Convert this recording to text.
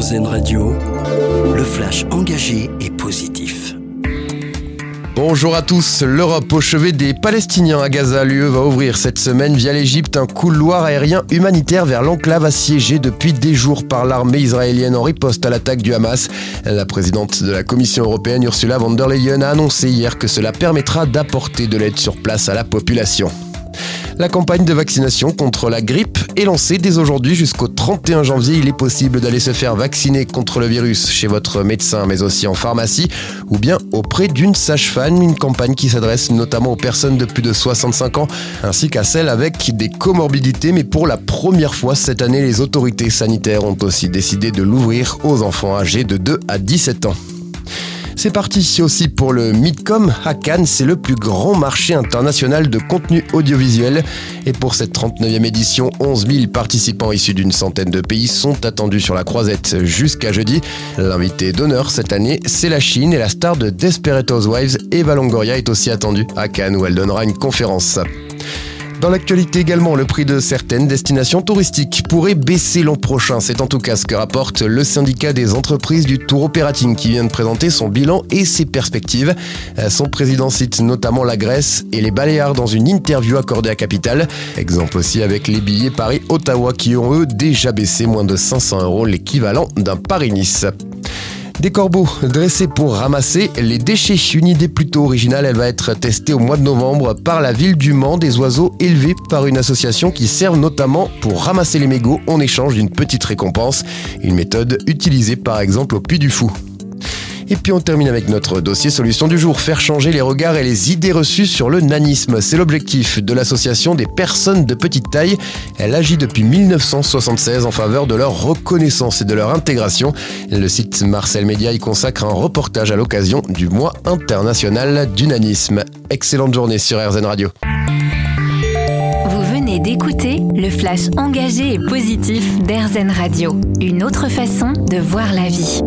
Radio, le flash engagé et positif. Bonjour à tous. L'Europe au chevet des Palestiniens à Gaza. L'UE va ouvrir cette semaine via l'Égypte un couloir aérien humanitaire vers l'enclave assiégée depuis des jours par l'armée israélienne en riposte à l'attaque du Hamas. La présidente de la Commission européenne Ursula von der Leyen a annoncé hier que cela permettra d'apporter de l'aide sur place à la population. La campagne de vaccination contre la grippe est lancée dès aujourd'hui jusqu'au 31 janvier. Il est possible d'aller se faire vacciner contre le virus chez votre médecin, mais aussi en pharmacie ou bien auprès d'une sage-femme. Une campagne qui s'adresse notamment aux personnes de plus de 65 ans ainsi qu'à celles avec des comorbidités. Mais pour la première fois cette année, les autorités sanitaires ont aussi décidé de l'ouvrir aux enfants âgés de 2 à 17 ans. C'est parti aussi pour le Midcom à Cannes, c'est le plus grand marché international de contenu audiovisuel. Et pour cette 39e édition, 11 000 participants issus d'une centaine de pays sont attendus sur la croisette jusqu'à jeudi. L'invité d'honneur cette année, c'est la Chine et la star de Desperate Housewives, Eva Longoria, est aussi attendue à Cannes où elle donnera une conférence. Dans l'actualité également, le prix de certaines destinations touristiques pourrait baisser l'an prochain. C'est en tout cas ce que rapporte le syndicat des entreprises du tour operating qui vient de présenter son bilan et ses perspectives. Son président cite notamment la Grèce et les Baléares dans une interview accordée à Capital. Exemple aussi avec les billets Paris-Ottawa qui ont eux déjà baissé moins de 500 euros, l'équivalent d'un Paris-Nice. Des corbeaux dressés pour ramasser les déchets. Une idée plutôt originale, elle va être testée au mois de novembre par la ville du Mans. Des oiseaux élevés par une association qui servent notamment pour ramasser les mégots en échange d'une petite récompense. Une méthode utilisée par exemple au Puy du Fou. Et puis on termine avec notre dossier solution du jour, faire changer les regards et les idées reçues sur le nanisme. C'est l'objectif de l'association des personnes de petite taille. Elle agit depuis 1976 en faveur de leur reconnaissance et de leur intégration. Le site Marcel Média y consacre un reportage à l'occasion du mois international du nanisme. Excellente journée sur RZN Radio. Vous venez d'écouter le flash engagé et positif d'RZN Radio. Une autre façon de voir la vie.